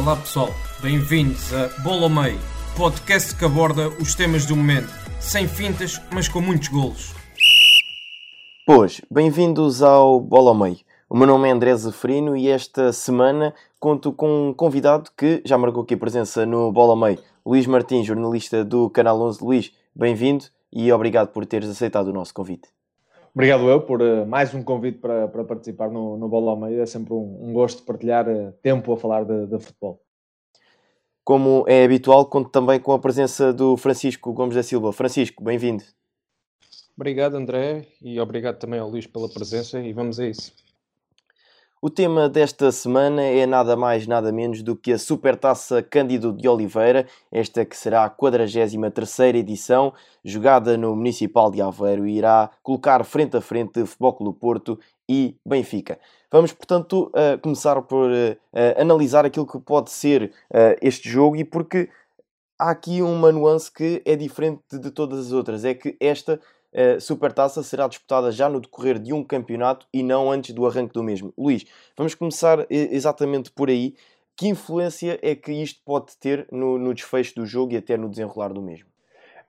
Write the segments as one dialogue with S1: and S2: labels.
S1: Olá pessoal, bem-vindos a Bola ao Meio, podcast que aborda os temas do momento, sem fintas, mas com muitos golos.
S2: Pois, bem-vindos ao Bola ao Meio. O meu nome é André Zeferino e esta semana conto com um convidado que já marcou aqui presença no Bola ao Meio, Luís Martins, jornalista do Canal 11. Luís, bem-vindo e obrigado por teres aceitado o nosso convite.
S3: Obrigado eu por uh, mais um convite para, para participar no, no Bola ao Meio. É sempre um, um gosto partilhar uh, tempo a falar de, de, futebol.
S2: Como é habitual, conto também com a presença do Francisco Gomes da Silva. Francisco, bem-vindo.
S4: Obrigado, André, e obrigado também ao Luís pela presença, e vamos a isso.
S2: O tema desta semana é nada mais, nada menos do que a Supertaça Cândido de Oliveira, esta que será a 43ª edição, jogada no Municipal de Aveiro e irá colocar frente a frente Futebol Clube Porto e Benfica. Vamos, portanto, uh, começar por uh, uh, analisar aquilo que pode ser este jogo e porque há aqui uma nuance que é diferente de todas as outras, é que esta a Supertaça será disputada já no decorrer de um campeonato e não antes do arranque do mesmo. Luís, vamos começar exatamente por aí. Que influência é que isto pode ter no, no desfecho do jogo e até no desenrolar do mesmo?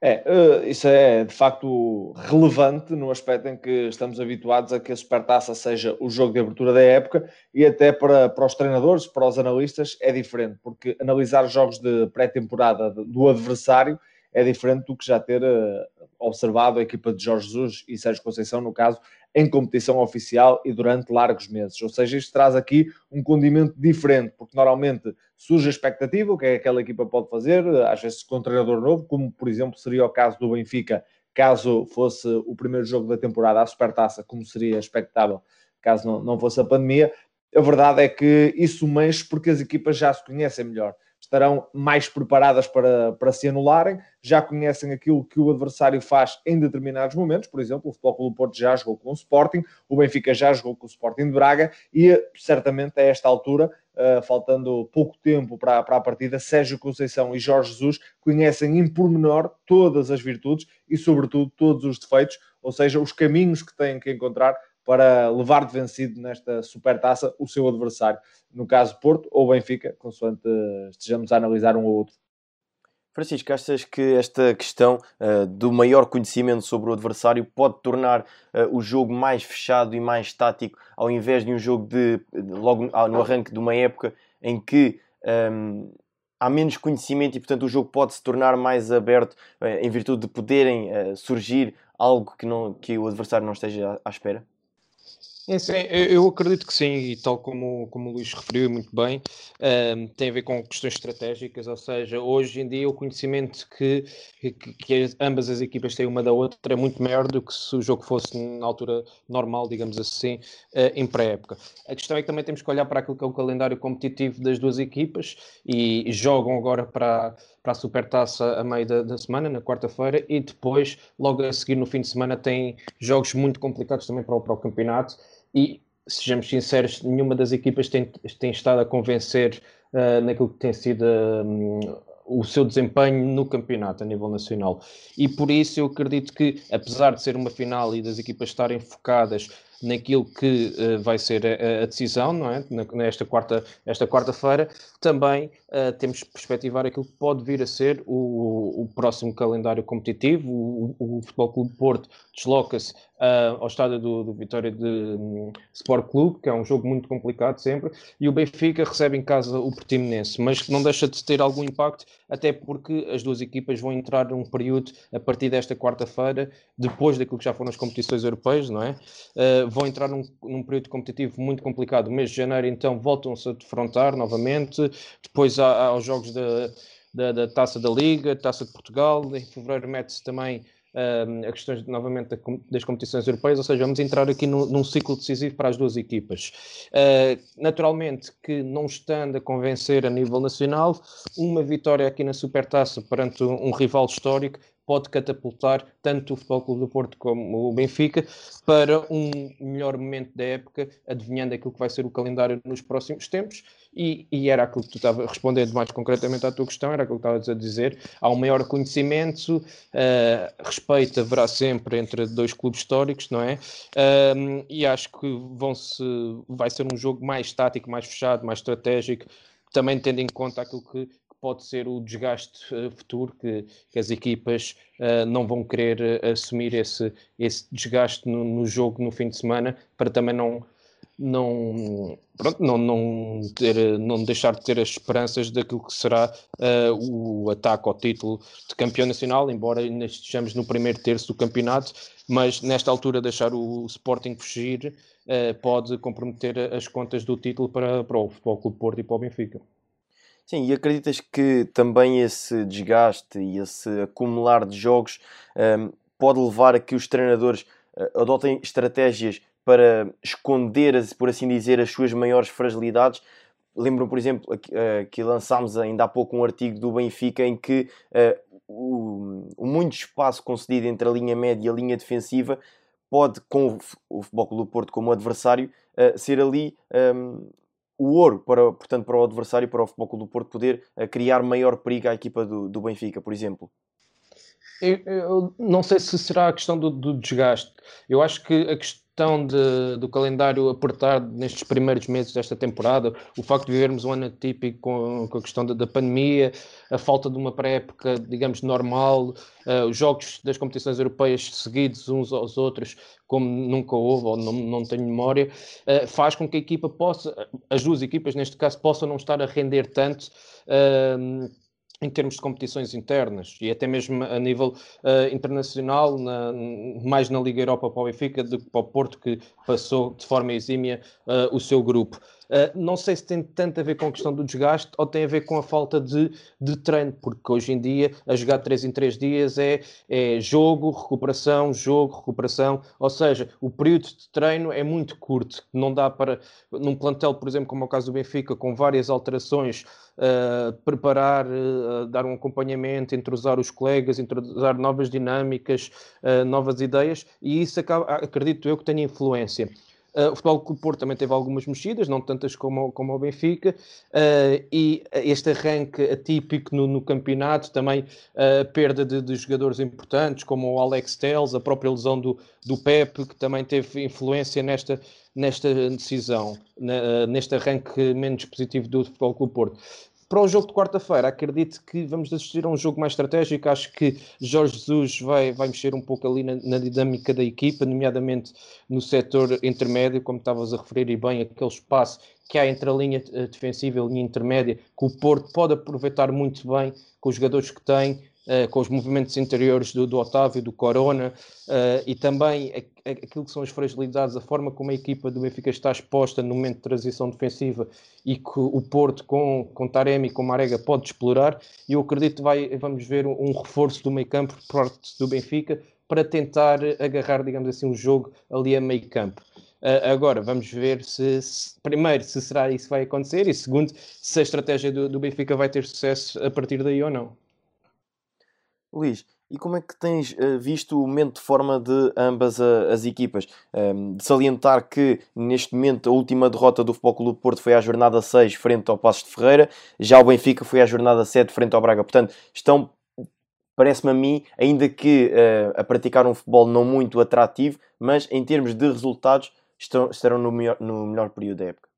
S3: É, eh, isso é de facto relevante no aspecto em que estamos habituados a que a Supertaça seja o jogo de abertura da época e até para, para os treinadores, para os analistas, é diferente, porque analisar jogos de pré-temporada do adversário é diferente do que já ter uh, observado a equipa de Jorge Jesus e Sérgio Conceição, no caso, em competição oficial e durante largos meses. Ou seja, isto traz aqui um condimento diferente, porque normalmente surge a expectativa, o que é que aquela equipa pode fazer, às vezes com um treinador novo, como por exemplo seria o caso do Benfica, caso fosse o primeiro jogo da temporada à Supertaça, como seria expectável caso não, não fosse a pandemia. A verdade é que isso mexe porque as equipas já se conhecem melhor estarão mais preparadas para, para se anularem, já conhecem aquilo que o adversário faz em determinados momentos, por exemplo, o Futebol Clube Porto já jogou com o Sporting, o Benfica já jogou com o Sporting de Braga e certamente a esta altura, uh, faltando pouco tempo para, para a partida, Sérgio Conceição e Jorge Jesus conhecem em pormenor todas as virtudes e sobretudo todos os defeitos, ou seja, os caminhos que têm que encontrar para levar de vencido nesta supertaça o seu adversário, no caso Porto ou Benfica, consoante estejamos a analisar um ou outro.
S2: Francisco, achas que esta questão uh, do maior conhecimento sobre o adversário pode tornar uh, o jogo mais fechado e mais tático, ao invés de um jogo de, logo no arranque de uma época em que um, ehm, há menos conhecimento e, portanto, o jogo pode se tornar mais aberto uh, em virtude de poderem surgir algo que, não, que o adversário não esteja à, à espera?
S4: É, sim, eu acredito que sim, e tal como, como o Luís referiu muito bem, um, tem a ver com questões estratégicas, ou seja, hoje em dia o conhecimento que, que, que, ambas as equipas têm uma da outra é muito maior do que se o jogo fosse na altura normal, digamos assim, uh, em pré-época. A questão é que também temos que olhar para aquilo que é o calendário competitivo das duas equipas e jogam agora para, para a Supertaça a meio da, da semana, na quarta-feira, e depois, logo a seguir, no fim de semana, tem jogos muito complicados também para o, para o campeonato. E, sejamos sinceros, nenhuma das equipas tem, tem estado a convencer uh, naquilo que tem sido. Um, o seu desempenho no campeonato a nível nacional. E por isso eu acredito que, apesar de ser uma final e das equipas estarem focadas naquilo que uh, vai ser a, a, decisão, não é? Nesta quarta, esta quarta-feira, também uh, temos que perspectivar aquilo que pode vir a ser o, o próximo calendário competitivo. O, o, Futebol Clube Porto desloca-se uh, ao estádio do, do Vitória de um, Sport Clube, que é um jogo muito complicado sempre, e o Benfica recebe em casa o Portimonense, mas não deixa de ter algum impacto, até porque as duas equipas vão entrar num período a partir desta quarta-feira, depois daquilo que já foram as competições europeias, não é? Uh, vão entrar num, num, período competitivo muito complicado. O mês de janeiro, então, voltam-se a defrontar novamente, depois há, há os jogos da, da, da Taça da Liga, Taça de Portugal, em fevereiro mete-se também uh, a questões novamente das competições europeias, ou seja, vamos entrar aqui num ciclo decisivo para as duas equipas. Uh, naturalmente que não estando a convencer a nível nacional, uma vitória aqui na Supertaça perante um, um rival histórico pode catapultar tanto o Futebol Clube do Porto como o Benfica para um melhor momento da época, adivinhando aquilo que vai ser o calendário nos próximos tempos. E, e era aquilo que tu estava respondendo mais concretamente à tua questão, era aquilo que estavas a dizer. Há um maior conhecimento, uh, respeito haverá sempre entre dois clubes históricos, não é? Uh, e acho que vão -se, vai ser um jogo mais tático, mais fechado, mais estratégico, também tendo em conta aquilo que pode ser o desgaste uh, futuro, que, que, as equipas uh, não vão querer assumir esse, esse desgaste no, no, jogo no fim de semana, para também não, não, pronto, não, não, ter, não deixar de ter as esperanças daquilo que será o ataque ao título de campeão nacional, embora ainda estejamos no primeiro terço do campeonato, mas nesta altura deixar o Sporting fugir pode comprometer as contas do título para, para o Futebol Clube Porto e para o Benfica.
S2: Sim, e acreditas que também esse desgaste e esse acumular de jogos um, pode levar a que os treinadores uh, adotem estratégias para esconder, por assim dizer, as suas maiores fragilidades? Lembro, por exemplo, uh, que lançámos ainda há pouco um artigo do Benfica em que uh, o, muito espaço concedido entre a linha média e a linha defensiva pode, com o Futebol do Porto como adversário, ser ali um, o ouro para, portanto, para o adversário, para o Futebol Clube do Porto poder criar maior perigo à equipa do, do Benfica, por exemplo?
S4: Eu, eu, não sei se será a questão do, do desgaste. Eu acho que a questão de, do calendário apertado nestes primeiros meses desta temporada, o facto de vivermos um ano atípico com, com a questão da, da, pandemia, a falta de uma pré-época, digamos, normal, uh, os jogos das competições europeias seguidos uns aos outros, como nunca houve, ou não, não tenho memória, uh, faz com que a equipa possa, as duas equipas neste caso, possam não estar a render tanto. Uh, em termos de competições internas e até mesmo a nível uh, internacional, na, mais na Liga Europa para o Benfica do que para o Porto, que passou de forma exímia uh, o seu grupo. Uh, não sei se tem tanto a ver com a questão do desgaste ou tem a ver com a falta de, de treino, porque hoje em dia a jogar 3 em 3 dias é, é jogo, recuperação, jogo, recuperação, ou seja, o período de treino é muito curto, não dá para, num plantel, por exemplo, como é o caso do Benfica, com várias alterações, uh, preparar, uh, dar um acompanhamento, entrosar os colegas, introduzir novas dinâmicas, novas ideias, e isso acaba, acredito eu que tem influência. Uh, o Futebol Clube Porto também teve algumas mexidas, não tantas como, como o Benfica, uh, e este arranque atípico no, no campeonato, também a uh, perda de, de, jogadores importantes, como o Alex Telles, a própria lesão do, do Pepe, que também teve influência nesta, nesta decisão, na, neste arranque menos positivo do Futebol Clube Porto. Para o jogo de quarta-feira, acredito que vamos assistir a um jogo mais estratégico. Acho que Jorge Jesus vai, vai mexer um pouco ali na, na dinâmica da equipa, nomeadamente no setor intermédio, como estavas a referir, e bem, aquele espaço que há entre a linha eh, defensiva e a linha intermédia, que o Porto pode aproveitar muito bem com os jogadores que tem, uh, com os movimentos interiores do, do Otávio, do Corona, uh, e também a, a, aquilo que são as fragilidades, a forma como a equipa do Benfica está exposta no momento de transição defensiva e que o Porto com, com Taremi e com Marega pode explorar, e eu acredito que vai, vamos ver um, um reforço do meio campo por parte do Benfica para tentar agarrar, digamos assim, o um jogo ali a meio campo. Uh, agora, vamos ver se, se, primeiro, se será isso vai acontecer e segundo, se a estratégia do, do Benfica vai ter sucesso a partir daí ou não.
S2: Luís, e como é que tens uh, visto o momento de forma de ambas as equipas? Ehm, de salientar que neste momento a última derrota do Futebol Clube Porto foi à jornada 6 frente ao Passos de Ferreira, já o Benfica foi à jornada 7 frente ao Braga. Portanto, estão, parece-me a mim, ainda que uh, a praticar um futebol não muito atrativo, mas em termos de resultados estão, estarão no melhor, no melhor período da época.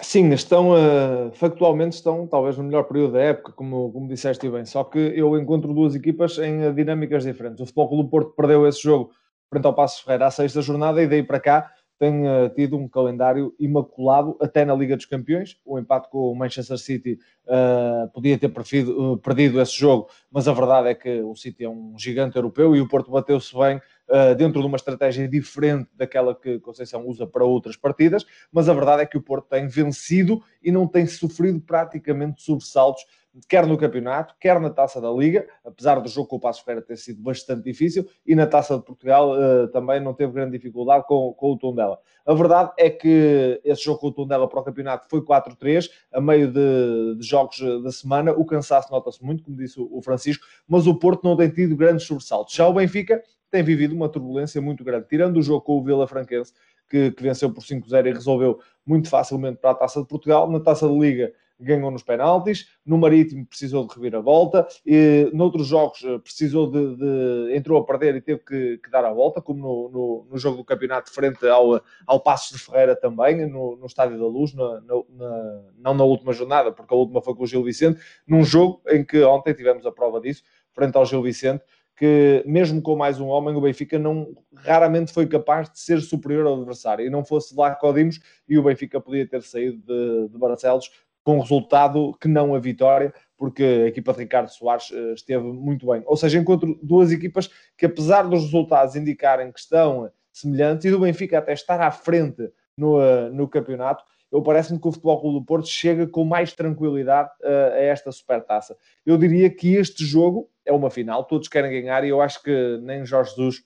S3: Sim, estão, uh, factualmente estão talvez no melhor período da época, como, como disseste bem, só que eu encontro duas equipas em dinâmicas diferentes. O Futebol Clube Porto perdeu esse jogo frente ao Passo Ferreira à sexta jornada e daí para cá tem uh, tido um calendário imaculado até na Liga dos Campeões. O empate com o Manchester City uh, podia ter perdido, uh, perdido esse jogo, mas a verdade é que o City é um gigante europeu e o Porto bateu-se bem uh, dentro de uma estratégia diferente daquela que Conceição usa para outras partidas, mas a verdade é que o Porto tem vencido e não tem sofrido praticamente sobressaltos quer no campeonato, quer na Taça da Liga, apesar do jogo com o Passo Ferreira ter sido bastante difícil, e na Taça de Portugal também não teve grande dificuldade com, com o Tondela. A verdade é que esse jogo com o Tondela para o campeonato foi 4-3, a meio de, de, jogos da semana, o cansaço nota-se muito, como disse o Francisco, mas o Porto não tem tido grandes sobressaltos. Já o Benfica tem vivido uma turbulência muito grande, tirando o jogo com o Vila Franquense, que, que venceu por 5-0 e resolveu muito facilmente para a Taça de Portugal, na Taça de Liga ganhou nos penaltis, no Marítimo precisou de reviravolta, e noutros jogos eh, precisou de, de, entrou a perder e teve que, que dar a volta, como no, no, no, jogo do campeonato frente ao, ao Passos de Ferreira também, no, no Estádio da Luz, na, na, não na última jornada, porque a última foi com o Gil Vicente, num jogo em que ontem tivemos a prova disso, frente ao Gil Vicente, que mesmo com mais um homem, o Benfica não raramente foi capaz de ser superior ao adversário. E não fosse lá Codimos e o Benfica podia ter saído de, de Barcelos com resultado que não a vitória, porque a equipa de Ricardo Soares uh, esteve muito bem. Ou seja, encontro duas equipas que, apesar dos resultados indicarem que estão semelhantes e do Benfica até estar à frente no, uh, no campeonato, eu parece-me que o Futebol Clube do Porto chega com mais tranquilidade uh, a esta supertaça. Eu diria que este jogo é uma final, todos querem ganhar e eu acho que nem Jorge Jesus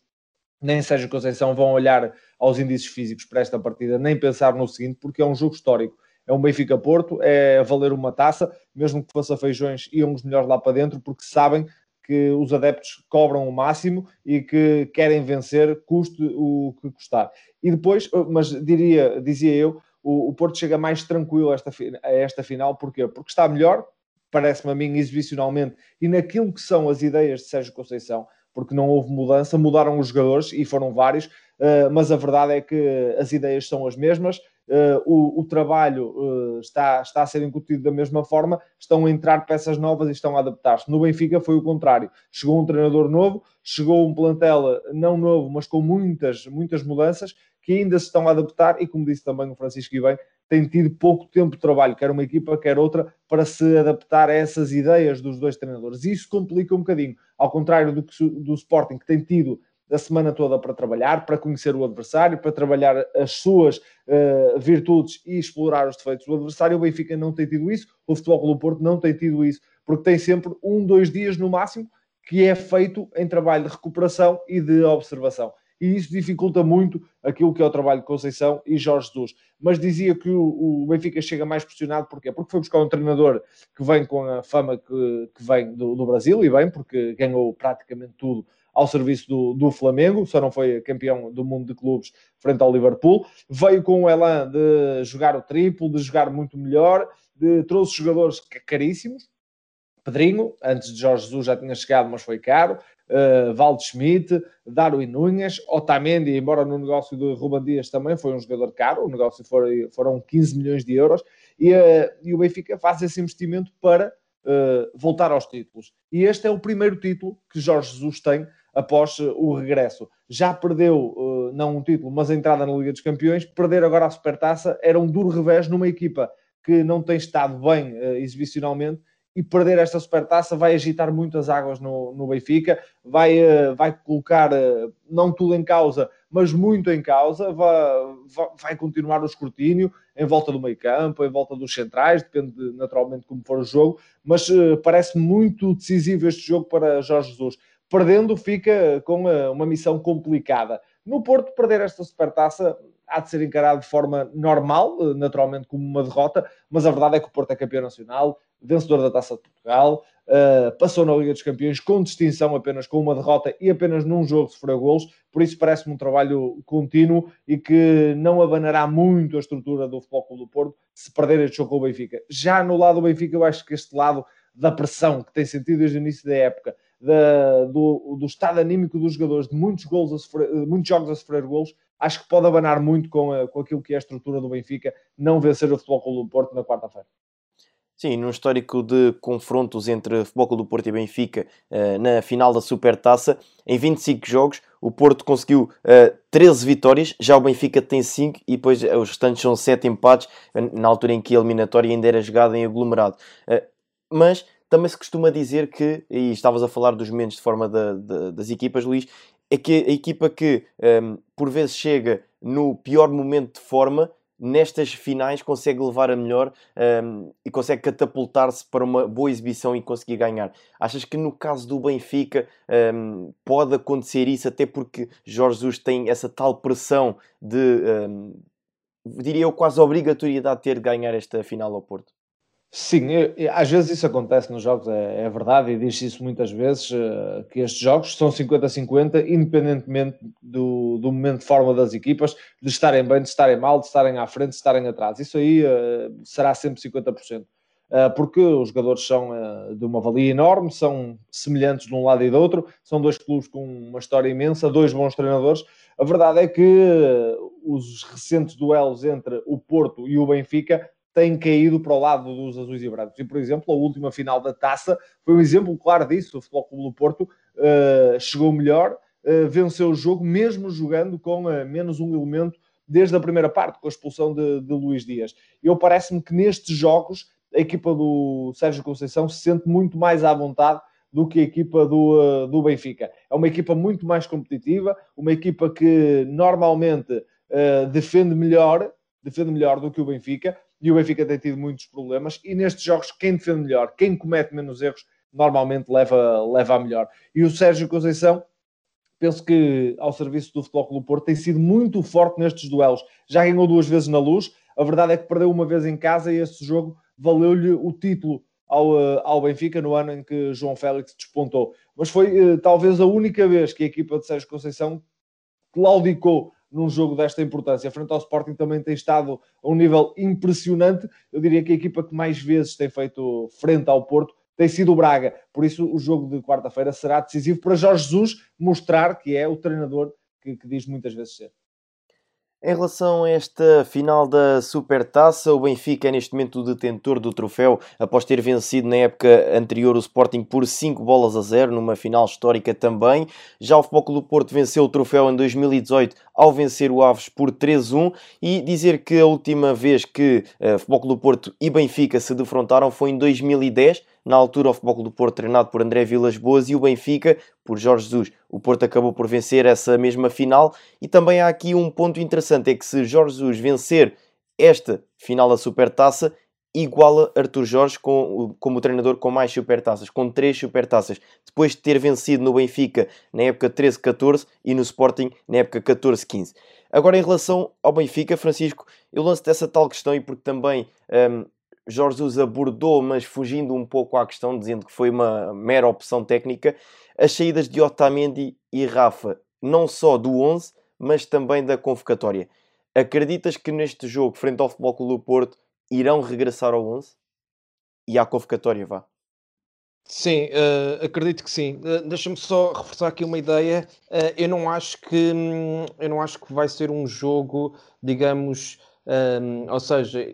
S3: nem Sérgio Conceição vão olhar aos indícios físicos para esta partida, nem pensar no seguinte, porque é um jogo histórico é um Benfica-Porto, é valer uma taça, mesmo que fosse a feijões, iam os melhores lá para dentro, porque sabem que os adeptos cobram o máximo e que querem vencer, custe o que custar. E depois, mas diria, dizia eu, o, o Porto chega mais tranquilo a esta, a esta final, porquê? Porque está melhor, parece-me a mim, exibicionalmente, e naquilo que são as ideias de Sérgio Conceição, porque não houve mudança, mudaram os jogadores e foram vários, mas a verdade é que as ideias são as mesmas uh, o, o, trabalho uh, está, está a ser incutido da mesma forma, estão a entrar peças novas e estão a adaptar-se. No Benfica foi o contrário. Chegou um treinador novo, chegou um plantel não novo, mas com muitas, muitas mudanças que ainda se estão a adaptar e, como disse também o Francisco e bem, tem tido pouco tempo de trabalho, quer uma equipa, quer outra, para se adaptar a essas ideias dos dois treinadores. Isso complica um bocadinho, ao contrário do, que, do Sporting, que tem tido a semana toda para trabalhar, para conhecer o adversário, para trabalhar as suas uh, virtudes e explorar os defeitos do adversário. O Benfica não tem tido isso, o Futebol Clube Porto não tem tido isso, porque tem sempre um, dois dias no máximo que é feito em trabalho de recuperação e de observação. E isso dificulta muito aquilo que é o trabalho de Conceição e Jorge Jesus. Mas dizia que o, o Benfica chega mais pressionado, porquê? Porque foi buscar um treinador que vem com a fama que, que vem do, do Brasil, e bem, porque ganhou praticamente tudo ao serviço do, do Flamengo, só não foi campeão do mundo de clubes frente ao Liverpool. Veio com o elan de jogar o triplo, de jogar muito melhor, de, trouxe jogadores caríssimos. Pedrinho, antes de Jorge Jesus já tinha chegado, mas foi caro. Uh, Schmidt, Darwin Nunes, Otamendi, embora no negócio de Ruban Dias também foi um jogador caro, o negócio foi, foram 15 milhões de euros, e, uh, e o Benfica faz esse investimento para uh, voltar aos títulos. E este é o primeiro título que Jorge Jesus tem após uh, o regresso. Já perdeu, uh, não um título, mas a entrada na Liga dos Campeões. Perder agora a Supertaça era um duro revés numa equipa que não tem estado bem exibicionalmente e perder esta supertaça vai agitar muitas águas no, no Benfica, vai, vai colocar não tudo em causa, mas muito em causa, vai, vai continuar o escrutínio em volta do meio campo, em volta dos centrais, depende naturalmente como for o jogo, mas parece muito decisivo este jogo para Jorge Jesus. Perdendo, fica com uma missão complicada. No Porto, perder esta supertaça há de ser encarado de forma normal, naturalmente como uma derrota, mas a verdade é que o Porto é campeão nacional, vencedor da Taça de Portugal, uh, passou na Liga dos Campeões com distinção apenas com uma derrota e apenas num jogo sofreu golos, por isso parece-me um trabalho contínuo e que não abanará muito a estrutura do Futebol Clube do Porto se perder este jogo com o Benfica. Já no lado do Benfica, eu acho que este lado da pressão que tem sentido desde o início da época, da, do, do, estado anímico dos jogadores, de muitos, gols a sofrer, muitos jogos a sofrer golos, acho que pode abanar muito com, a, com aquilo que é a estrutura do Benfica, não vencer o Futebol Clube do Porto na quarta-feira.
S2: Sim, num histórico de confrontos entre Futebol Clube do Porto e Benfica uh, na final da Supertaça, em 25 jogos, o Porto conseguiu uh, eh, 13 vitórias, já o Benfica tem 5 e depois os restantes são 7 empates, na altura em que a eliminatória ainda era jogada em aglomerado. mas também se costuma dizer que, e estavas a falar dos momentos de forma da, da, das equipas, Luís, é que a equipa que um, por vezes chega no pior momento de forma, nestas finais consegue levar a melhor um, e consegue catapultar-se para uma boa exibição e conseguir ganhar. Achas que no caso do Benfica um, pode acontecer isso, até porque Jorge Jesus tem essa tal pressão de, diria eu, quase obrigatoriedade de ter de ganhar esta final ao Porto?
S3: Sim, às vezes isso acontece nos jogos, é, é verdade, e diz isso muitas vezes, uh, que estes jogos são 50-50, independentemente do, do momento de forma das equipas, de estarem bem, de estarem mal, de estarem à frente, de estarem atrás. Isso aí uh, será sempre 50%. Uh, eh, porque os jogadores são de uma valia enorme, são semelhantes de um lado e do outro, são dois clubes com uma história imensa, dois bons treinadores. A verdade é que os recentes duelos entre o Porto e o Benfica têm caído para o lado dos azuis e brancos. E, por exemplo, a última final da taça foi um exemplo claro disso. O Futebol Clube do Porto uh, chegou melhor, uh, venceu o jogo, mesmo jogando com uh, menos um elemento desde a primeira parte, com a expulsão de, de Luís Dias. Eu parece-me que nestes jogos a equipa do Sérgio Conceição se sente muito mais à vontade do que a equipa do, do Benfica. É uma equipa muito mais competitiva, uma equipa que normalmente defende melhor, defende melhor do que o Benfica, e o Benfica tem tido muitos problemas. E nestes jogos, quem defende melhor, quem comete menos erros, normalmente leva, leva a melhor. E o Sérgio Conceição, penso que ao serviço do Futebol Clube Porto, tem sido muito forte nestes duelos. Já ganhou duas vezes na luz. A verdade é que perdeu uma vez em casa e esse jogo valeu-lhe o título ao, eh, ao Benfica no ano em que João Félix despontou. Mas foi uh, talvez a única vez que a equipa de Sérgio Conceição claudicou num jogo desta importância. Frente ao Sporting também tem estado a um nível impressionante. Eu diria que a equipa que mais vezes tem feito frente ao Porto tem sido o Braga. Por isso, o jogo de quarta-feira será decisivo para Jorge Jesus mostrar que é o treinador que, que diz muitas vezes ser.
S2: Em relação a esta final da Supertaça, o Benfica é neste momento o detentor do troféu, após ter vencido na época anterior o Sporting por 5 bolas a 0, numa final histórica também. Já o Futebol Clube do Porto venceu o troféu em 2018 ao vencer o Aves por 3-1 e dizer que a última vez que uh, Futebol Clube do Porto e Benfica se defrontaram foi em 2010, na altura o Futebol Clube do Porto treinado por André Vilas Boas e o Benfica por Jorge Jesus. O Porto acabou por vencer essa mesma final e também há aqui um ponto interessante, é que se Jorge Jesus vencer esta final da Supertaça, iguala Artur Jorge com, como treinador com mais supertaças, com três supertaças, depois de ter vencido no Benfica na época 13-14 e no Sporting na época 14-15. Agora, em relação ao Benfica, Francisco, eu lanço dessa tal questão e porque também um, Jorge Jesus abordou, mas fugindo um pouco à questão, dizendo que foi uma mera opção técnica, as saídas de Otamendi e Rafa, não só do 11, mas também da convocatória. Acreditas que neste jogo, frente ao Futebol Clube do Porto, irão regressar ao 11? E à convocatória, vá.
S4: Sim, uh, acredito que sim. Uh, Deixa-me só reforçar aqui uma ideia. Uh, eu não acho que hum, eu não acho que vai ser um jogo, digamos, um, ou seja,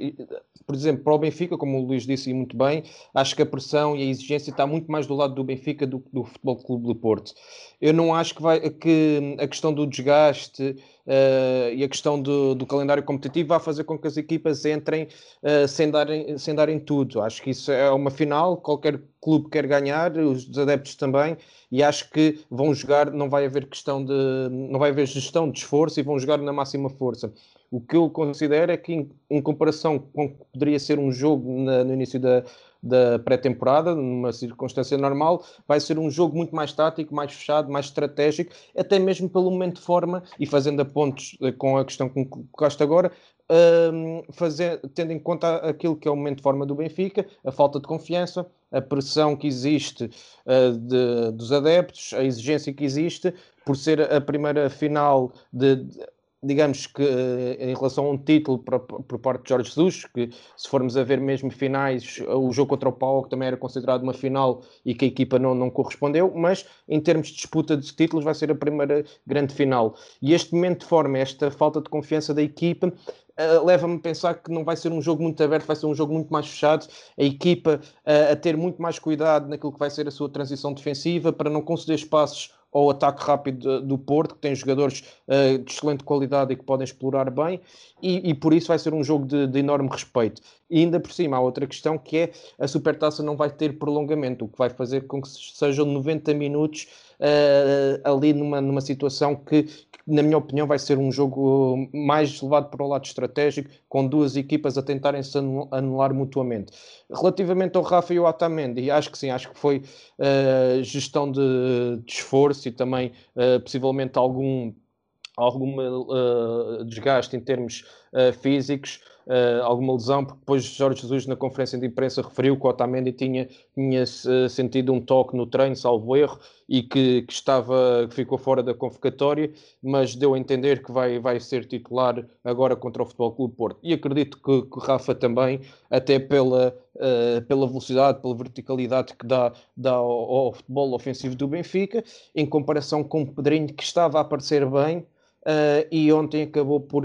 S4: por exemplo, para o Benfica, como o Luís disse muito bem, acho que a pressão e a exigência está muito mais do lado do Benfica do que do Futebol Clube do Porto. Eu não acho que, vai, que a questão do desgaste uh, e a questão do, do, calendário competitivo vai fazer com que as equipas entrem uh, sem, darem, sem darem tudo. Acho que isso é uma final, qualquer clube quer ganhar, os adeptos também, e acho que vão jogar, não vai haver questão de. não vai haver gestão de esforço e vão jogar na máxima força. O que eu considero é que, em, em comparação com o que poderia ser um jogo na, no início da, da pré-temporada, numa circunstância normal, vai ser um jogo muito mais tático, mais fechado, mais estratégico, até mesmo pelo momento de forma, e fazendo a pontos eh, com a questão que colocaste agora, um, fazer, tendo em conta aquilo que é o momento de forma do Benfica, a falta de confiança, a pressão que existe uh, de, dos adeptos, a exigência que existe, por ser a primeira final de, de digamos que eh, em relação a um título por, por parte de Jorge Jesus, que se formos a ver mesmo finais, o jogo contra o Pau que também era considerado uma final e que a equipa não, não correspondeu, mas em termos de disputa de títulos vai ser a primeira grande final. E este momento de forma, esta falta de confiança da equipa, Uh, leva-me a pensar que não vai ser um jogo muito aberto, vai ser um jogo muito mais fechado. A equipa uh, a ter muito mais cuidado naquilo que vai ser a sua transição defensiva para não conceder espaços ao ataque rápido do Porto, que tem jogadores uh, de excelente qualidade e que podem explorar bem, e, e por isso vai ser um jogo de, de, enorme respeito. E ainda por cima, há outra questão que é a Supertaça não vai ter prolongamento, o que vai fazer com que sejam 90 minutos uh, ali numa, numa situação que, na minha opinião, vai ser um jogo mais levado para o lado estratégico, com duas equipas a tentarem se anular mutuamente. Relativamente ao Rafa e ao Otamendi, acho que sim, acho que foi uh, gestão de, de, esforço e também uh, possivelmente algum alguma uh, desgaste em termos físicos uh, alguma lesão, porque depois Jorge Jesus na conferência de imprensa referiu que o Otamendi tinha, tinha uh, sentido um toque no treino, salvo erro, e que, que, estava, que ficou fora da convocatória, mas deu a entender que vai, vai ser titular agora contra o Futebol Clube Porto. E acredito que, que Rafa também, até pela, uh, pela velocidade, pela verticalidade que dá, dá ao, ao futebol ofensivo do Benfica, em comparação com o Pedrinho, que estava a aparecer bem, Uh, e ontem acabou por,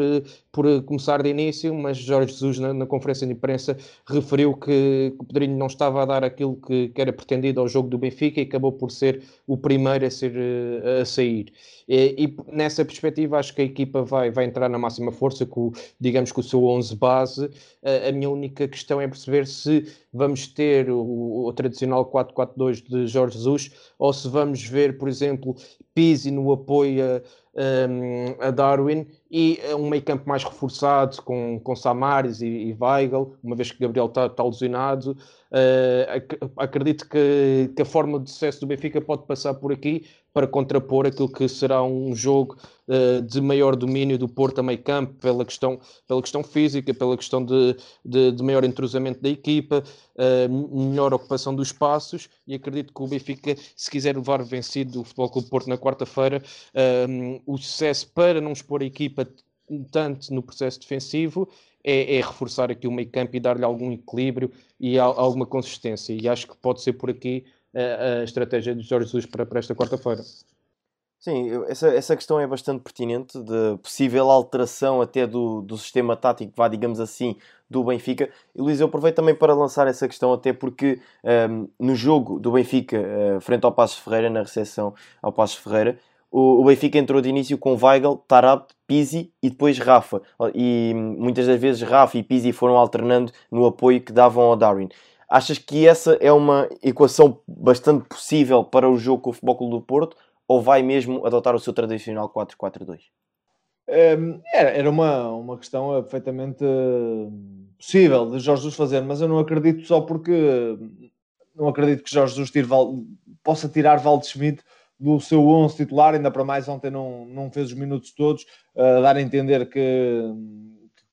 S4: por começar de início, mas Jorge Jesus, na, na conferência de imprensa, referiu que, que, o Pedrinho não estava a dar aquilo que, que, era pretendido ao jogo do Benfica e acabou por ser o primeiro a, ser, uh, a sair. E, e, nessa perspectiva, acho que a equipa vai, vai entrar na máxima força, com, digamos com o seu 11 base. Uh, a minha única questão é perceber se vamos ter o, o tradicional 4-4-2 de Jorge Jesus ou se vamos ver, por exemplo, Pizzi no apoio a um, a Darwin e um meio campo mais reforçado com, com Samaris e, e Weigl, uma vez que Gabriel está tá lesionado. Uh, acredito que, que, a forma de sucesso do Benfica pode passar por aqui para contrapor aquilo que será um jogo uh, de maior domínio do Porto a meio campo, pela questão, pela questão física, pela questão de, de, de maior entrosamento da equipa, uh, melhor ocupação dos espaços e acredito que o Benfica, se quiser levar vencido o Futebol Clube Porto na quarta-feira, o sucesso para não expor a equipa tanto no processo defensivo é, é, reforçar aqui o meio campo e dar-lhe algum equilíbrio e alguma consistência. E acho que pode ser por aqui a, a estratégia de Jorge Jesus para, para esta quarta-feira.
S2: Sim, essa, essa questão é bastante pertinente, de possível alteração até do, do sistema tático, vá, digamos assim, do Benfica. E Luís, eu aproveito também para lançar essa questão, até porque um, no jogo do Benfica, uh, frente ao Passos Ferreira, na recepção ao Passos Ferreira, o, Benfica entrou de início com Weigl, Tarab, Pizzi e depois Rafa. E muitas das vezes Rafa e Pizzi foram alternando no apoio que davam ao Darwin. Achas que essa é uma equação bastante possível para o jogo com o Futebol Clube do Porto ou vai mesmo adotar o seu tradicional 4-4-2?
S3: Um, era uma, uma questão perfeitamente possível de Jorge Jesus fazer, mas eu não acredito só porque não acredito que Jorge Jesus tire, possa tirar Waldschmidt do seu 11 titular, ainda para mais ontem não, não fez os minutos todos, uh, dar a entender que,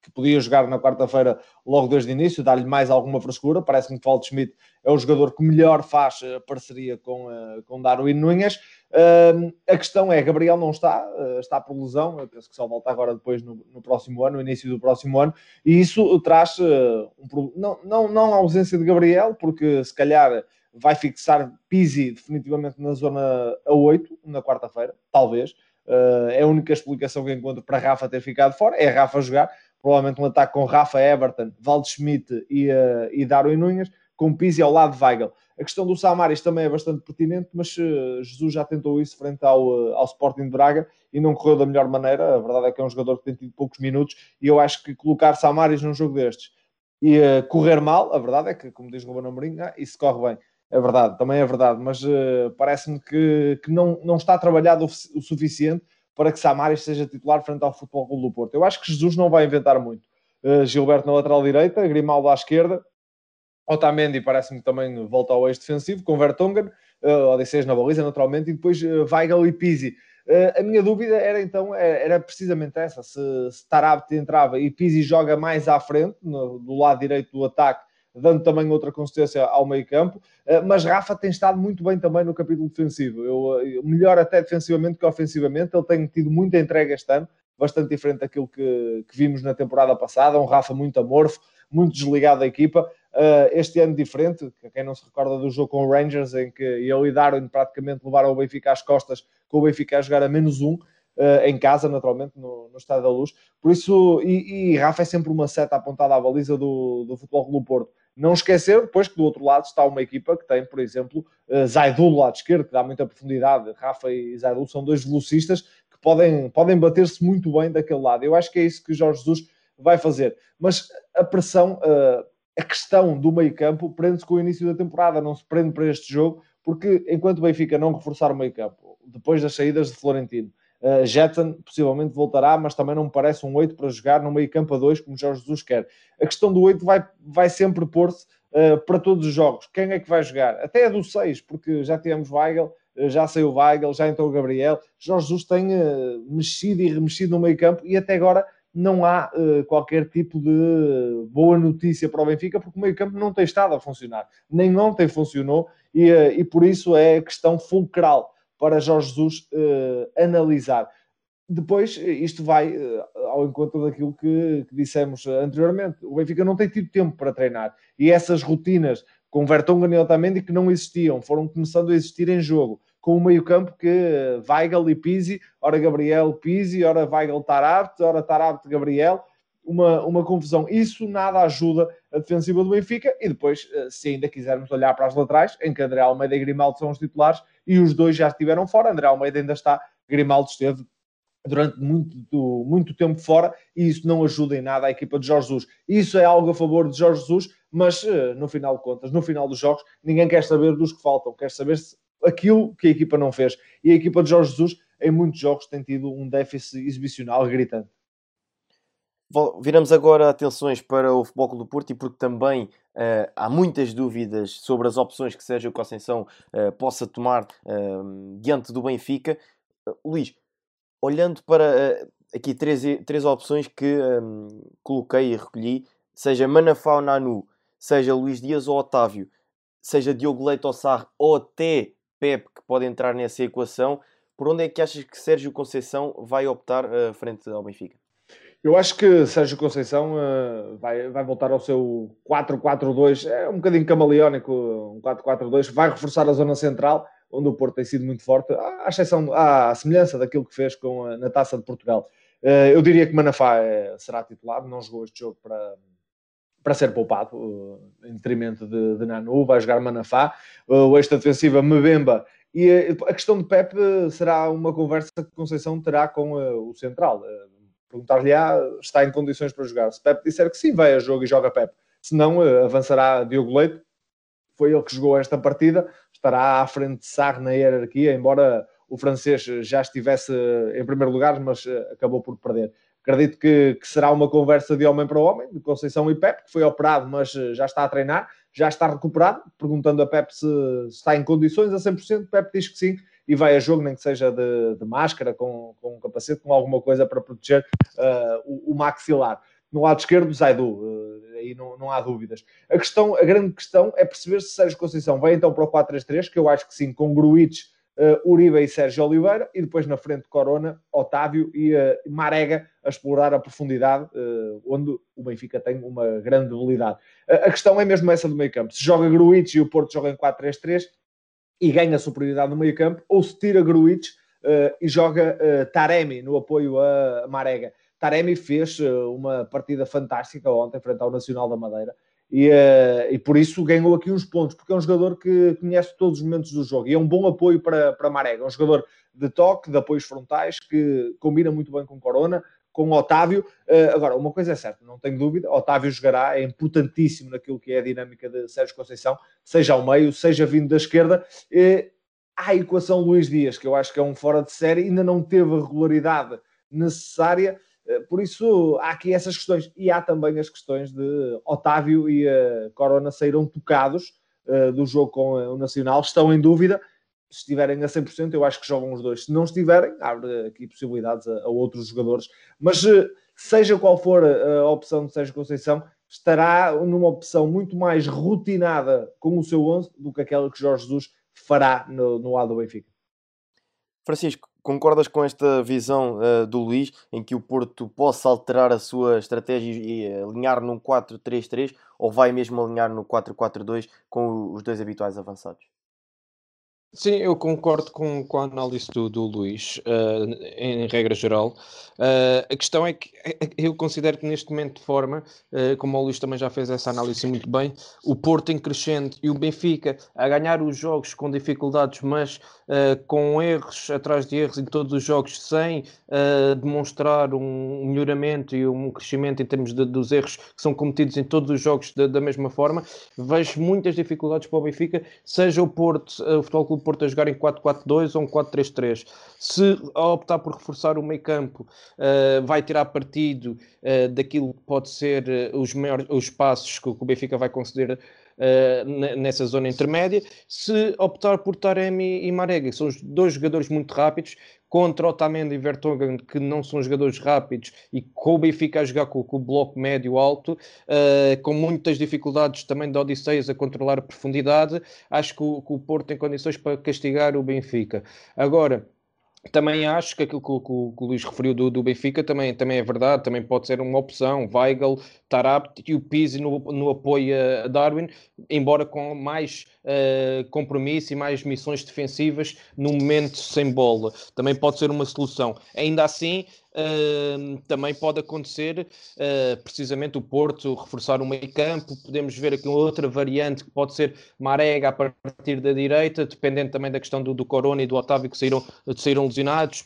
S3: que podia jogar na quarta-feira logo desde o início, dar-lhe mais alguma frescura. Parece-me que Walter Schmidt é o jogador que melhor faz parceria com, uh, com Darwin Nunes. Uh, a questão é, Gabriel não está, uh, está por lesão, eu penso que só volta agora depois no, no próximo ano, no início do próximo ano, e isso traz um, não, não, não a ausência de Gabriel, porque se calhar vai fixar Pizzi definitivamente na zona A8, na quarta-feira, talvez. Uh, é a única explicação que encontro para Rafa ter ficado fora, é Rafa jogar. Provavelmente um ataque com Rafa Everton, Waldschmidt e, uh, e Darwin Nunes, com Pizzi ao lado de Weigl. A questão do Samaris também é bastante pertinente, mas uh, Jesus já tentou isso frente ao, ao Sporting de Braga e não correu da melhor maneira. A verdade é que é um jogador que tem tido poucos minutos e eu acho que colocar Samaris num jogo destes e correr mal, a verdade é que, como diz Ruben Amorim, ah, isso corre bem é verdade, também é verdade, mas uh, parece-me que, que não, não está trabalhado o, o, suficiente para que Samaris seja titular frente ao Futebol Clube do Porto. Eu acho que Jesus não vai inventar muito. Uh, Gilberto na lateral direita, Grimaldo à esquerda, Otamendi parece-me também volta ao eixo defensivo, com Vertonghen, uh, Odisseus na baliza naturalmente, e depois uh, Weigl e Pizzi. Uh, a minha dúvida era então, era precisamente essa, se, se Tarabte entrava e Pizzi joga mais à frente, no, do lado direito do ataque, dando também outra consistência ao meio campo. Eh, mas Rafa tem estado muito bem também no capítulo defensivo. Eu, eh, melhor até defensivamente que ofensivamente. Ele tem tido muita entrega este ano, bastante diferente daquilo que, que vimos na temporada passada. Um Rafa muito amorfo, muito desligado da equipa. Uh, este ano diferente, quem não se recorda do jogo com o Rangers, em que ele e Darwin praticamente levaram o Benfica às costas, com o Benfica a jogar a menos um. Uh, em casa, naturalmente, no, no Estádio da Luz. Por isso, e, e, Rafa é sempre uma seta apontada à baliza do, do Futebol Clube Porto. Não esquecer, depois, que do outro lado está uma equipa que tem, por exemplo, uh, Zaidu do lado esquerdo, que dá muita profundidade. Rafa e Zaidu são dois velocistas que podem, podem bater-se muito bem daquele lado. Eu acho que é isso que Jorge Jesus vai fazer. Mas a pressão, uh, a questão do meio campo, prende-se com o início da temporada, não se prende para este jogo, porque enquanto o Benfica não reforçar o meio campo, depois das saídas de Florentino, Uh, Jetson possivelmente voltará, mas também não me parece um 8 para jogar no meio campo a 2, como Jorge Jesus quer. A questão do 8 vai, vai sempre pôr-se uh, para todos os jogos. Quem é que vai jogar? Até é do 6, porque já tivemos Weigl, uh, já saiu Weigl, já entrou o Gabriel. Jorge Jesus tem mexido e remexido no meio campo e até agora não há qualquer tipo de boa notícia para o Benfica, porque o meio campo não tem estado a funcionar. Nem ontem funcionou e, e por isso é questão fulcral para Jorge Jesus uh, analisar. Depois, isto vai uh, ao encontro daquilo que, que, dissemos anteriormente. O Benfica não tem tido tempo para treinar. E essas rotinas com Vertonghen e Otamendi que não existiam, foram começando a existir em jogo. Com o meio campo que Weigl e Pizzi, ora Gabriel Pizzi, ora Weigl Tarabt, ora Tarabt Gabriel, uma, uma confusão. Isso nada ajuda a defensiva do Benfica. E depois, se ainda quisermos olhar para as laterais, em que André Almeida e Grimaldo são os titulares, e os dois já estiveram fora. André Almeida ainda está, Grimaldo esteve durante muito, muito tempo fora e isso não ajuda em nada a equipa de Jorge Jesus. Isso é algo a favor de Jorge Jesus, mas eh, no final de contas, no final dos jogos, ninguém quer saber dos que faltam, quer saber se aquilo que a equipa não fez. E a equipa de Jorge Jesus, em muitos jogos, tem tido um déficit exibicional gritante.
S2: Viramos agora atenções para o Futebol Clube do Porto e porque também uh, há muitas dúvidas sobre as opções que Sérgio Conceição uh, possa tomar uh, diante do Benfica. Luís, olhando para aqui três, três opções que um, coloquei e recolhi, seja Manafá ou Nanu, seja Luís Dias ou Otávio, seja Diogo Leite ou Sarre ou até Pepe, que pode entrar nessa equação, por onde é que achas que Sérgio Conceição vai optar frente ao Benfica?
S3: Eu acho que Sérgio Conceição uh, vai, vai voltar ao seu 4-4-2, é um bocadinho camaleónico, um 4-4-2, vai reforçar a zona central, onde o Porto tem sido muito forte, à exceção, à semelhança daquilo que fez com a, na Taça de Portugal. Uh, eu diria que Manafá é, será titular, não jogou este jogo para, para ser poupado, uh, em detrimento de, de, Nanu, vai jogar Manafá, uh, o extra defensiva Mbemba, e a questão de Pepe será uma conversa que Conceição terá com o Central perguntar-lhe, ah, está em condições para jogar? Se Pep disser que sim, vai a jogo e joga Pep. Se não, eh, avançará Diogo Leite, foi ele que jogou esta partida, estará à frente de Sarre na hierarquia, embora o francês já estivesse em primeiro lugar, mas eh, acabou por perder. Acredito que, que, será uma conversa de homem para homem, de Conceição e Pep, que foi operado, mas eh, já está a treinar, já está recuperado. Perguntando a Pep se, se está em condições a 100%, Pep diz que sim e vai a jogo, nem que seja de, de máscara, com, com um capacete, com alguma coisa para proteger uh, o, o, maxilar. No lado esquerdo, Zaidu, uh, aí não, não há dúvidas. A questão, a grande questão é perceber se Sérgio Conceição vai então para o 4-3-3, que eu acho que sim, com Gruitch, Uh, Uribe e Sérgio Oliveira, e depois na frente Corona, Otávio e uh, Marega a explorar a profundidade, uh, onde o Benfica tem uma grande debilidade. a questão é mesmo essa do meio campo. Se joga Gruitch e o Porto joga em 4-3-3, e ganha superioridade no meio campo, ou se tira Gruitch uh, e joga uh, Taremi no apoio a Marega. Taremi fez uh, uma partida fantástica ontem frente ao Nacional da Madeira e, e, por isso ganhou aqui uns pontos, porque é um jogador que conhece todos os momentos do jogo e é um bom apoio para, para Marega. É um jogador de toque, de apoios frontais, que combina muito bem com Corona, com Otávio. Uh, agora, uma coisa é certa, não tenho dúvida, Otávio jogará, é importantíssimo naquilo que é a dinâmica de Sérgio Conceição, seja ao meio, seja vindo da esquerda. Uh, há a equação Luís Dias, que eu acho que é um fora de série, ainda não teve a regularidade necessária, uh, por isso há aqui essas questões. E há também as questões de Otávio e Corona saíram tocados do jogo com o Nacional, estão em dúvida se estiverem a 100%, eu acho que jogam os dois. Se não estiverem, abre aqui possibilidades a, a outros jogadores. Mas eh, seja qual for a, a opção de Sérgio Conceição, estará numa opção muito mais rotinada com o seu 11 do que aquela que Jorge Jesus fará no, no lado do Benfica.
S2: Francisco, concordas com esta visão uh, do Luís em que o Porto possa alterar a sua estratégia e alinhar num 4-3-3 ou vai mesmo alinhar no 4-4-2 com os dois habituais avançados?
S4: Sim, eu concordo com, com a análise do, do Luís, uh, em regra geral. Uh, a questão é que eh, eu considero que neste momento de forma, uh, como o Luís também já fez essa análise muito bem, o Porto em crescente e o Benfica a ganhar os jogos com dificuldades, mas com erros atrás de erros em todos os jogos, sem demonstrar um melhoramento e um crescimento em termos de, dos erros que são cometidos em todos os jogos da, da mesma forma, vejo muitas dificuldades para o Benfica, seja o Porto, o Futebol Clube Porto a jogar em 4-4-2 ou um 4-3-3. Se optar por reforçar o meio campo, uh, vai tirar partido uh, daquilo que pode ser uh, os, maiores, os passos que o Benfica vai conceder Uh, nessa zona intermédia. Se optar por Taremi e Marega, que são dois jogadores muito rápidos, contra Otamendi e Vertonghen, que não são jogadores rápidos, e com o Benfica a jogar com, com o bloco médio-alto, uh, com muitas dificuldades também de Odisseias a controlar a profundidade, acho que o, que o Porto tem condições para castigar o Benfica. Agora, também acho que aquilo que, que, que o Luís referiu do, do, Benfica também, também é verdade, também pode ser uma opção. Weigl, Tarap e o Pizzi no, no apoio a Darwin, embora com mais uh, compromisso e mais missões defensivas no momento sem bola. Também pode ser uma solução. Ainda assim, Também pode acontecer uh, precisamente o Porto reforçar o meio campo. Podemos ver aqui outra variante que pode ser Marega a partir da direita, dependendo também da questão do, do Corona e do Otávio que saíram, saíram lesionados.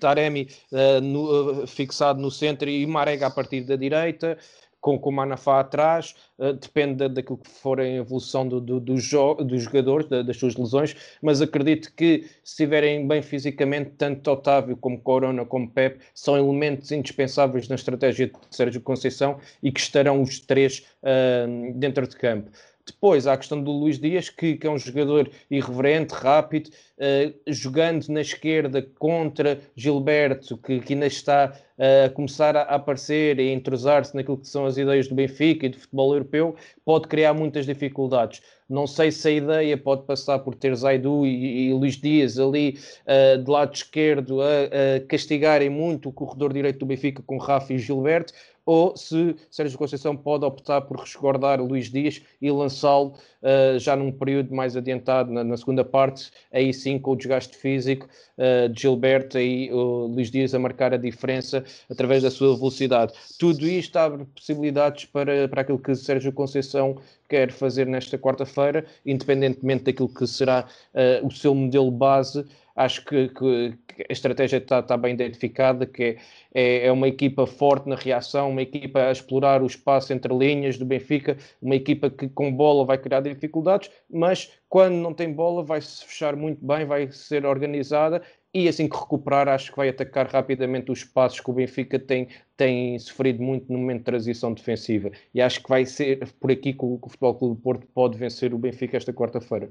S4: Taremi uh, no, fixado no centro e Marega a partir da direita com, com o Manafá atrás, uh, depende daquilo que for a evolução do, do, do jo dos jogadores, da, das suas lesões, mas acredito que se estiverem bem fisicamente, tanto Otávio como Corona como Pep são elementos indispensáveis na estratégia de Sérgio Conceição e que estarão os três uh, dentro de campo. Depois há a questão do Luís Dias, que, que é um jogador irreverente, rápido, uh, jogando na esquerda contra Gilberto, que, que ainda está uh, a começar a, aparecer e a entrosar-se naquilo que são as ideias do Benfica e do futebol europeu, pode criar muitas dificuldades. Não sei se a ideia pode passar por ter Zaidu e, e Luís Dias ali uh, de lado esquerdo a, a castigarem muito o corredor direito do Benfica com Rafa e Gilberto, ou se Sérgio Conceição pode optar por resguardar Luís Dias e lançá-lo uh, já num período mais adiantado, na, na, segunda parte, aí sim com o desgaste físico uh, de Gilberto e o Luís Dias a marcar a diferença através da sua velocidade. Tudo isto abre possibilidades para, para aquilo que Sérgio Conceição quer fazer nesta quarta-feira, independentemente daquilo que será uh, o seu modelo base acho que, que, a estratégia está, bem identificada, que é, é, uma equipa forte na reação, uma equipa a explorar o espaço entre linhas do Benfica, uma equipa que com bola vai criar dificuldades, mas quando não tem bola vai se fechar muito bem, vai ser organizada e assim que recuperar acho que vai atacar rapidamente os espaços que o Benfica tem, tem sofrido muito no momento de transição defensiva e acho que vai ser por aqui que o, que o Futebol Clube do Porto pode vencer o Benfica esta quarta-feira.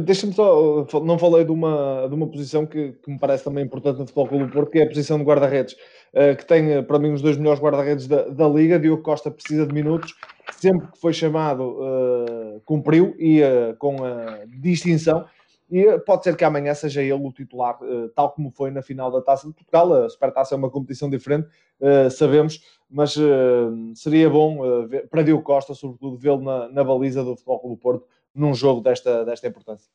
S3: Deixa-me só, não falei de uma, de uma posição que, que me parece também importante no Futebol Clube do Porto, que é a posição de guarda-redes, uh, que tem eh, para mim os dois melhores guarda-redes da, da Liga. Diogo Costa precisa de minutos, sempre que foi chamado cumpriu e com a distinção. E pode ser que amanhã seja ele o titular, tal como foi na final da Taça de Portugal. A Supertaça é uma competição diferente, sabemos, mas seria bom para Diogo Costa, sobretudo, vê-lo na, na baliza do Futebol Clube do Porto num jogo desta, desta importância.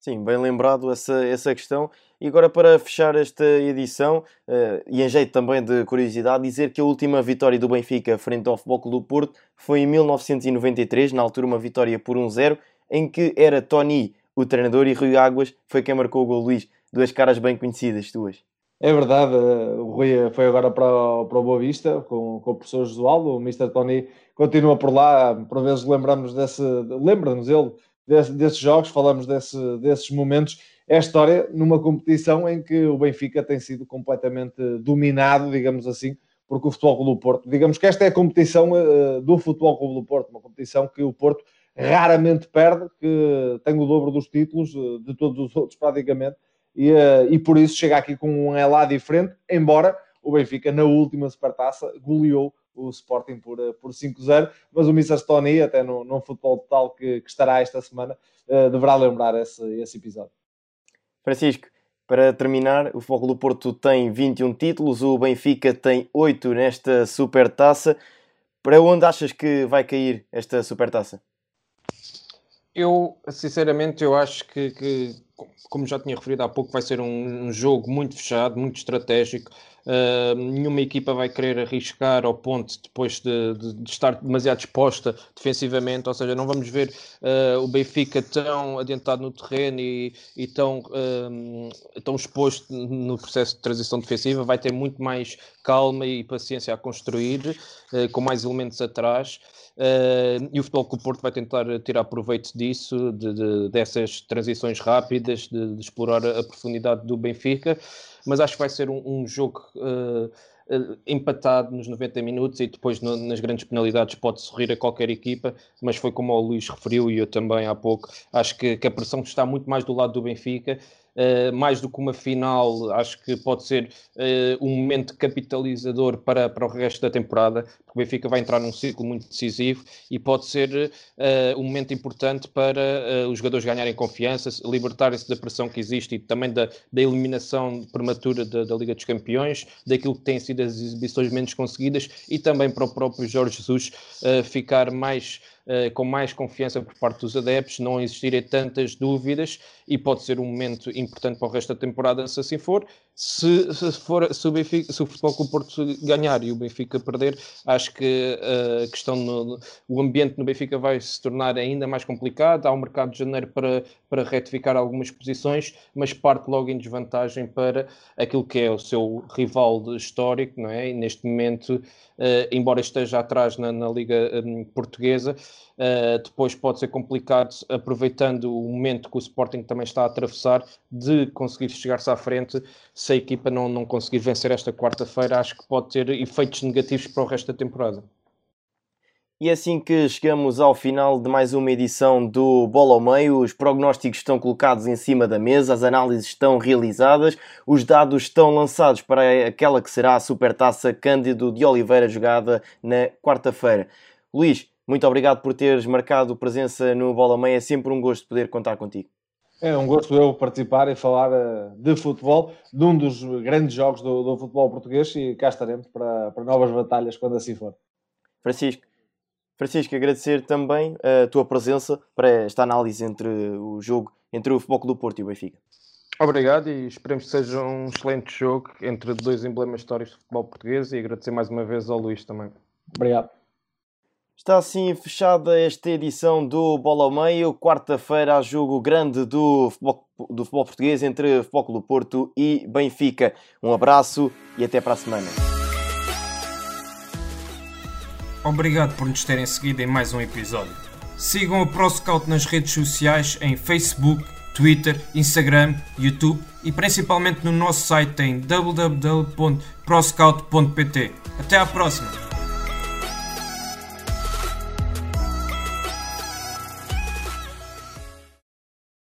S2: Sim, bem lembrado essa, essa questão. E agora, para fechar esta edição, uh, e em jeito também de curiosidade, dizer que a última vitória do Benfica frente ao Futebol Clube do Porto foi em 1993, na altura uma vitória por 1-0, em que era Tony o treinador e Rui Águas foi quem marcou o gol Luís. Duas caras bem conhecidas, tuas.
S3: É verdade, eh, o Rui foi agora para, para o Boa Vista com, com o professor Josualdo, o Mr. Tony continua por lá, por vezes lembramos desse, lembra-nos ele desse, desses jogos, falamos desse, desses momentos. É a história numa competição em que o Benfica tem sido completamente dominado, digamos assim, porque o Futebol Clube do Porto, digamos que esta é a competição uh, do Futebol Clube do Porto, uma competição que o Porto raramente perde, que tem o dobro dos títulos uh, de todos os outros praticamente, e, uh, e por isso chega aqui com um elá diferente, embora o Benfica na última supertaça goleou o Sporting por, eh, por 5-0, mas o Mr. Stony, até no, no futebol total que, que estará esta semana, uh, deverá lembrar esse, esse episódio.
S2: Francisco, para terminar, o Futebol do Porto tem 21 títulos, o Benfica tem 8 nesta supertaça. Para onde achas que vai cair esta supertaça?
S4: Eu, sinceramente, eu acho que, que, como já tinha referido há pouco, vai ser um, jogo muito fechado, muito estratégico. Uh, nenhuma equipa vai querer arriscar ao ponto depois de, de, de, estar demasiado exposta defensivamente, ou seja, não vamos ver uh, o Benfica tão adiantado no terreno e, e tão, uh, tão exposto no processo de transição defensiva, vai ter muito mais calma e paciência a construir, com mais elementos atrás. E o Futebol Clube Porto vai tentar tirar proveito disso, de, dessas transições rápidas, de, de, explorar a profundidade do Benfica, mas acho que vai ser um, um jogo uh, empatado nos 90 minutos e depois no, nas grandes penalidades pode sorrir a qualquer equipa, mas foi como o Luís referiu e eu também há pouco, acho que, que a pressão está muito mais do lado do Benfica Uh, mais do que uma final, acho que pode ser uh, um momento capitalizador para, para o resto da temporada, porque o Benfica vai entrar num ciclo muito decisivo e pode ser uh, um momento importante para os jogadores ganharem confiança, libertarem-se da pressão que existe e também da, da eliminação prematura da, da, Liga dos Campeões, daquilo que têm sido as exibições menos conseguidas e também para o próprio Jorge Jesus ficar mais com mais confiança por parte dos adeptos, não existirem tantas dúvidas e pode ser um momento importante para o resto da temporada, se assim for. Se, se, for, se, o, Benfica, se o Futebol Porto ganhar e o Benfica perder, acho que eh, a questão no, o ambiente no Benfica vai se tornar ainda mais complicado. Há um mercado de janeiro para, para retificar algumas posições, mas parte logo em desvantagem para aquilo que é o seu rival histórico, não é? E neste momento uh, embora esteja atrás na, na Liga um, Portuguesa, uh, depois pode ser complicado, aproveitando o momento que o Sporting também está a atravessar, de conseguir chegar-se à frente. Se a equipa não, não conseguir vencer esta quarta-feira, acho que pode ter efeitos negativos para o resto da temporada.
S2: E assim que chegamos ao final de mais uma edição do Bola ao Meio. Os prognósticos estão colocados em cima da mesa, as análises estão realizadas, os dados estão lançados para aquela que será a Supertaça Cândido de Oliveira jogada na quarta-feira. Luís, muito obrigado por teres marcado presença no Bola ao Meio. É sempre um gosto poder contar contigo.
S3: É um gosto eu participar e falar eh, de futebol, de um dos grandes jogos do, do futebol português e cá estaremos para, para novas batalhas quando assim for.
S2: Francisco, Francisco, agradecer também a tua presença para esta análise entre o jogo entre o Futebol Clube Porto e o Benfica.
S4: Obrigado e esperemos que seja um excelente jogo entre dois emblemas históricos do futebol português e agradecer mais uma vez ao Luís também.
S3: Obrigado.
S2: Está assim fechada esta edição do Bola ao Meio. Quarta-feira há jogo grande do futebol, do futebol português entre Futebol Clube Porto e Benfica. Um abraço e até para a semana.
S1: Obrigado por nos terem seguido em mais um episódio. Sigam o ProScout nas redes sociais em Facebook, Twitter, Instagram, YouTube e principalmente no nosso site em www.proscout.pt. Até à próxima!